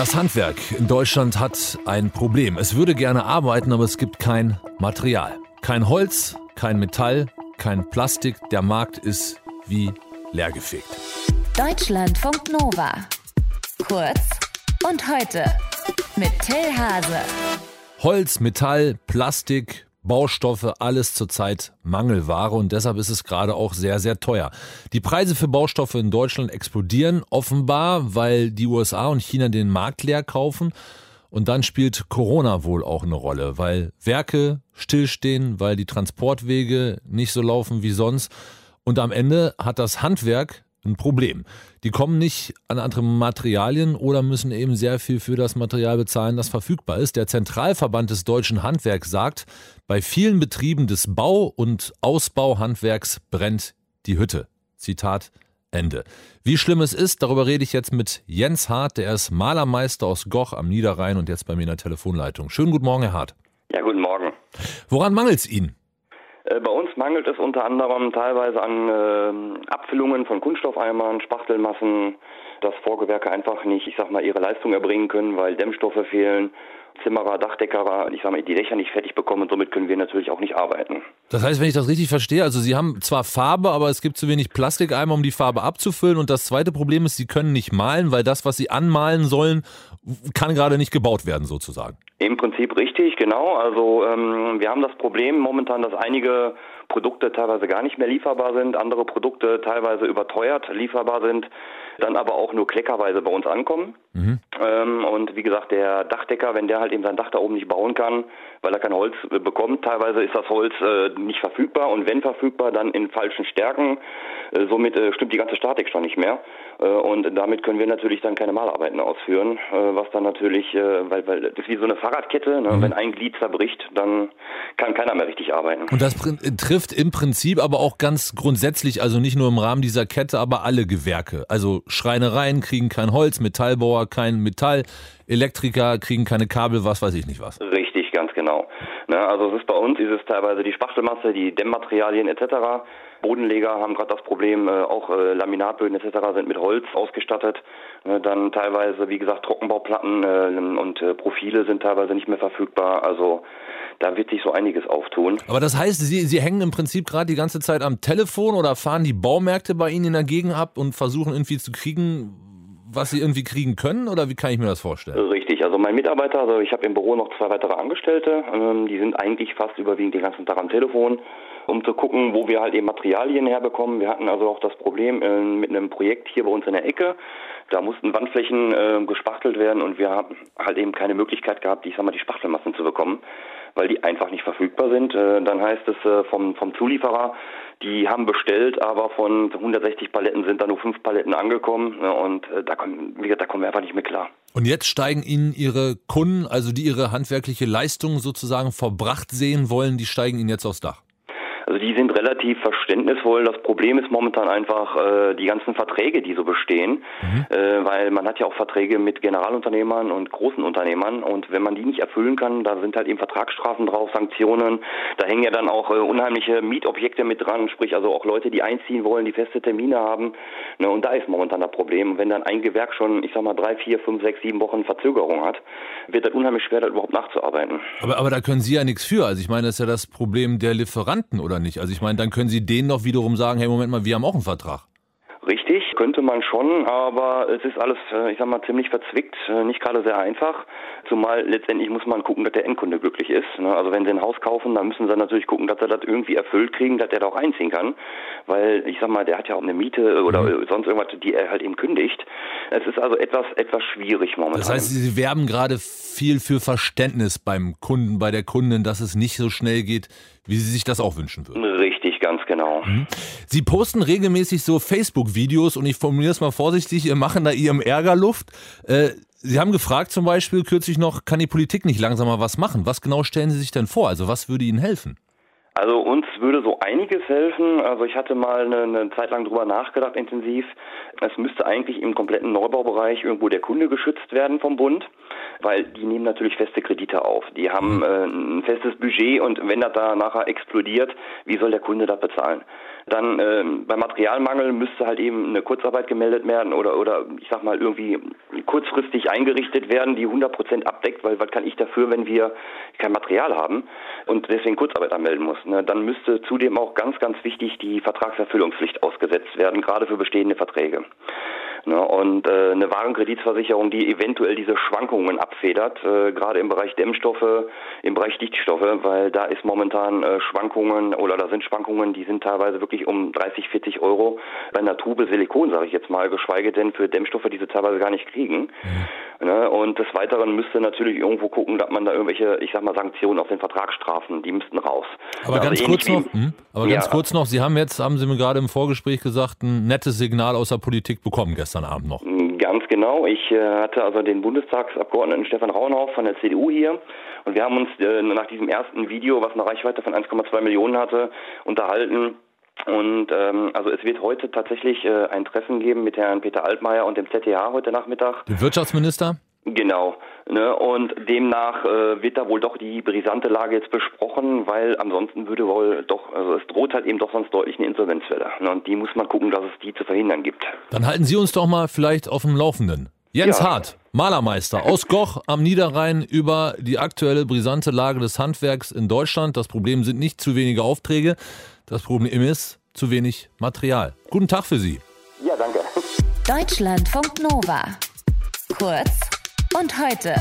Das Handwerk in Deutschland hat ein Problem. Es würde gerne arbeiten, aber es gibt kein Material. Kein Holz, kein Metall, kein Plastik. Der Markt ist wie leergefegt. Deutschlandfunk Nova. Kurz und heute mit Till Hase. Holz, Metall, Plastik, Baustoffe, alles zurzeit Mangelware und deshalb ist es gerade auch sehr, sehr teuer. Die Preise für Baustoffe in Deutschland explodieren offenbar, weil die USA und China den Markt leer kaufen. Und dann spielt Corona wohl auch eine Rolle, weil Werke stillstehen, weil die Transportwege nicht so laufen wie sonst. Und am Ende hat das Handwerk ein Problem. Die kommen nicht an andere Materialien oder müssen eben sehr viel für das Material bezahlen, das verfügbar ist. Der Zentralverband des deutschen Handwerks sagt, bei vielen Betrieben des Bau- und Ausbauhandwerks brennt die Hütte. Zitat Ende. Wie schlimm es ist, darüber rede ich jetzt mit Jens Hart, der ist Malermeister aus Goch am Niederrhein und jetzt bei mir in der Telefonleitung. Schönen guten Morgen, Herr Hart. Ja, guten Morgen. Woran mangelt es Ihnen? Äh, bei uns mangelt es unter anderem teilweise an äh, Abfüllungen von Kunststoffeimern, Spachtelmassen, dass Vorgewerke einfach nicht, ich sag mal, ihre Leistung erbringen können, weil Dämmstoffe fehlen. Zimmerer, Dachdeckerer, ich sag mal, die Dächer nicht fertig bekommen und somit können wir natürlich auch nicht arbeiten. Das heißt, wenn ich das richtig verstehe, also Sie haben zwar Farbe, aber es gibt zu wenig Plastikeimer, um die Farbe abzufüllen. Und das zweite Problem ist, Sie können nicht malen, weil das, was Sie anmalen sollen, kann gerade nicht gebaut werden, sozusagen. Im Prinzip richtig, genau. Also ähm, wir haben das Problem momentan, dass einige Produkte teilweise gar nicht mehr lieferbar sind, andere Produkte teilweise überteuert lieferbar sind, dann aber auch nur kleckerweise bei uns ankommen. Mhm. Ähm, und wie gesagt, der Dachdecker, wenn der halt eben sein Dach da oben nicht bauen kann, weil er kein Holz äh, bekommt, teilweise ist das Holz äh, nicht verfügbar und wenn verfügbar, dann in falschen Stärken. Äh, somit äh, stimmt die ganze Statik schon nicht mehr. Äh, und damit können wir natürlich dann keine Malarbeiten ausführen, äh, was dann natürlich, weil, weil das ist wie so eine Fahrradkette, ne? mhm. wenn ein Glied zerbricht, dann kann keiner mehr richtig arbeiten. Und das trifft im Prinzip aber auch ganz grundsätzlich, also nicht nur im Rahmen dieser Kette, aber alle Gewerke. Also Schreinereien kriegen kein Holz, Metallbauer kein Metall, Elektriker kriegen keine Kabel, was weiß ich nicht was. Richtig, ganz genau. Ne, also es ist bei uns, ist es teilweise die Spachtelmasse, die Dämmmaterialien etc. Bodenleger haben gerade das Problem, äh, auch äh, Laminatböden etc. sind mit Holz ausgestattet. Ne, dann teilweise, wie gesagt, Trockenbauplatten äh, und äh, Profile sind teilweise nicht mehr verfügbar. Also da wird sich so einiges auftun. Aber das heißt, Sie, Sie hängen im Prinzip gerade die ganze Zeit am Telefon oder fahren die Baumärkte bei Ihnen in der Gegend ab und versuchen irgendwie zu kriegen, was Sie irgendwie kriegen können oder wie kann ich mir das vorstellen? Richtig, also mein Mitarbeiter, also ich habe im Büro noch zwei weitere Angestellte, ähm, die sind eigentlich fast überwiegend den ganzen Tag am Telefon um zu gucken, wo wir halt eben Materialien herbekommen. Wir hatten also auch das Problem äh, mit einem Projekt hier bei uns in der Ecke. Da mussten Wandflächen äh, gespachtelt werden und wir haben halt eben keine Möglichkeit gehabt, ich sag mal, die Spachtelmassen zu bekommen, weil die einfach nicht verfügbar sind. Äh, dann heißt es äh, vom, vom Zulieferer, die haben bestellt, aber von 160 Paletten sind da nur fünf Paletten angekommen ne, und äh, da, kommen, da kommen wir einfach nicht mehr klar. Und jetzt steigen Ihnen Ihre Kunden, also die Ihre handwerkliche Leistung sozusagen verbracht sehen wollen, die steigen Ihnen jetzt aufs Dach? Also die sind relativ verständnisvoll. Das Problem ist momentan einfach äh, die ganzen Verträge, die so bestehen, mhm. äh, weil man hat ja auch Verträge mit Generalunternehmern und großen Unternehmern und wenn man die nicht erfüllen kann, da sind halt eben Vertragsstrafen drauf, Sanktionen. Da hängen ja dann auch äh, unheimliche Mietobjekte mit dran, sprich also auch Leute, die einziehen wollen, die feste Termine haben. Ne, und da ist momentan das Problem. Wenn dann ein Gewerk schon, ich sag mal, drei, vier, fünf, sechs, sieben Wochen Verzögerung hat, wird das unheimlich schwer, da überhaupt nachzuarbeiten. Aber, aber da können Sie ja nichts für. Also ich meine, das ist ja das Problem der Lieferanten, oder nicht? Also ich meine, dann können Sie denen noch wiederum sagen, hey, Moment mal, wir haben auch einen Vertrag. Richtig, könnte man schon, aber es ist alles, äh, ich sag mal, ziemlich verzwickt, äh, nicht gerade sehr einfach. Zumal letztendlich muss man gucken, dass der Endkunde glücklich ist. Ne? Also wenn sie ein Haus kaufen, dann müssen sie natürlich gucken, dass sie das irgendwie erfüllt kriegen, dass der da auch einziehen kann. Weil ich sag mal, der hat ja auch eine Miete oder mhm. sonst irgendwas, die er halt eben kündigt. Es ist also etwas, etwas schwierig momentan. Das heißt, Sie werben gerade viel für Verständnis beim Kunden, bei der Kundin, dass es nicht so schnell geht, wie Sie sich das auch wünschen würden. Richtig, ganz genau. Mhm. Sie posten regelmäßig so Facebook-Videos und ich formuliere es mal vorsichtig, machen da Ihrem Ärger Luft. Äh, Sie haben gefragt zum Beispiel kürzlich noch, kann die Politik nicht langsam mal was machen? Was genau stellen Sie sich denn vor? Also was würde Ihnen helfen? Also uns würde so einiges helfen. Also ich hatte mal eine, eine Zeit lang drüber nachgedacht, intensiv. Es müsste eigentlich im kompletten Neubaubereich irgendwo der Kunde geschützt werden vom Bund, weil die nehmen natürlich feste Kredite auf. Die haben mhm. äh, ein festes Budget und wenn das da nachher explodiert, wie soll der Kunde das bezahlen? Dann äh, bei Materialmangel müsste halt eben eine Kurzarbeit gemeldet werden oder oder ich sag mal irgendwie kurzfristig eingerichtet werden, die 100 Prozent abdeckt, weil was kann ich dafür, wenn wir kein Material haben und deswegen Kurzarbeit anmelden muss. Ne? Dann müsste zudem auch ganz, ganz wichtig die Vertragserfüllungspflicht ausgesetzt werden, gerade für bestehende Verträge. Ne, und äh, eine Warenkreditversicherung, die eventuell diese Schwankungen abfedert, äh, gerade im Bereich Dämmstoffe, im Bereich Dichtstoffe, weil da ist momentan äh, Schwankungen oder da sind Schwankungen, die sind teilweise wirklich um 30, 40 Euro bei einer Tube Silikon, sage ich jetzt mal, geschweige denn für Dämmstoffe, die sie teilweise gar nicht kriegen. Ne, und des Weiteren müsste natürlich irgendwo gucken, dass man da irgendwelche, ich sag mal, Sanktionen auf den Vertragsstrafen, die müssten raus. Aber also ganz kurz noch, hm? aber ja. ganz kurz noch, Sie haben jetzt, haben Sie mir gerade im Vorgespräch gesagt, ein nettes Signal aus der Politik bekommen gestern Abend noch. Ganz genau. Ich äh, hatte also den Bundestagsabgeordneten Stefan Rauenhoff von der CDU hier und wir haben uns äh, nach diesem ersten Video, was eine Reichweite von 1,2 Millionen hatte, unterhalten. Und ähm, also es wird heute tatsächlich äh, ein Treffen geben mit Herrn Peter Altmaier und dem ZDH heute Nachmittag. Dem Wirtschaftsminister? Genau. Ne, und demnach äh, wird da wohl doch die brisante Lage jetzt besprochen, weil ansonsten würde wohl doch, also es droht halt eben doch sonst deutlich eine Insolvenzwelle. Ne, und die muss man gucken, dass es die zu verhindern gibt. Dann halten Sie uns doch mal vielleicht auf dem Laufenden. Jens ja. Hart, Malermeister aus Goch am Niederrhein über die aktuelle brisante Lage des Handwerks in Deutschland. Das Problem sind nicht zu wenige Aufträge, das Problem ist zu wenig Material. Guten Tag für Sie. Ja, danke. Deutschlandfunk Nova. Kurz und heute.